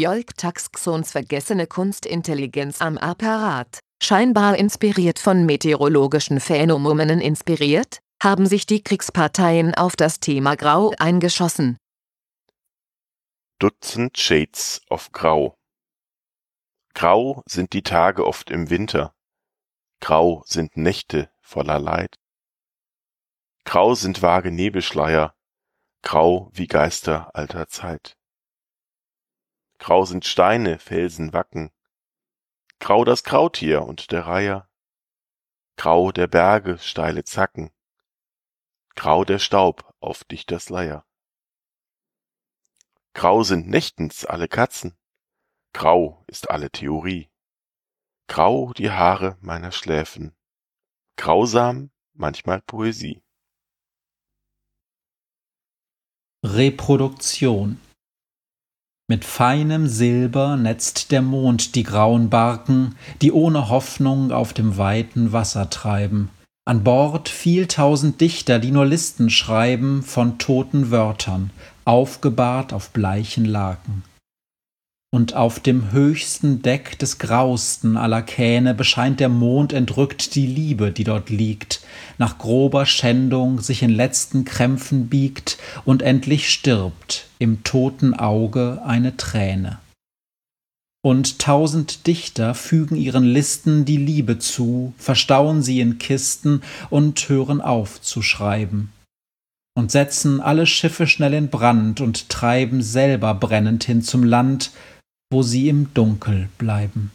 Jolk Taxxons vergessene Kunstintelligenz am Apparat, scheinbar inspiriert von meteorologischen Phänomenen inspiriert, haben sich die Kriegsparteien auf das Thema Grau eingeschossen. Dutzend Shades of Grau Grau sind die Tage oft im Winter, grau sind Nächte voller Leid. Grau sind vage Nebelschleier, grau wie Geister alter Zeit. Grau sind Steine, Felsen, Wacken, grau das Krautier und der Reiher, grau der Berge steile Zacken, grau der Staub auf Dichters Leier. Grau sind nächtens alle Katzen, grau ist alle Theorie, grau die Haare meiner Schläfen, grausam manchmal Poesie. Reproduktion mit feinem Silber netzt der Mond die grauen Barken, die ohne Hoffnung auf dem weiten Wasser treiben. An Bord viel tausend Dichter, die nur Listen schreiben von toten Wörtern, aufgebahrt auf bleichen Laken und auf dem höchsten Deck des grausten aller Kähne bescheint der Mond entrückt die Liebe, die dort liegt, nach grober Schändung sich in letzten Krämpfen biegt und endlich stirbt im toten Auge eine Träne. Und tausend Dichter fügen ihren Listen die Liebe zu, verstauen sie in Kisten und hören auf zu schreiben und setzen alle Schiffe schnell in Brand und treiben selber brennend hin zum Land, wo sie im Dunkel bleiben.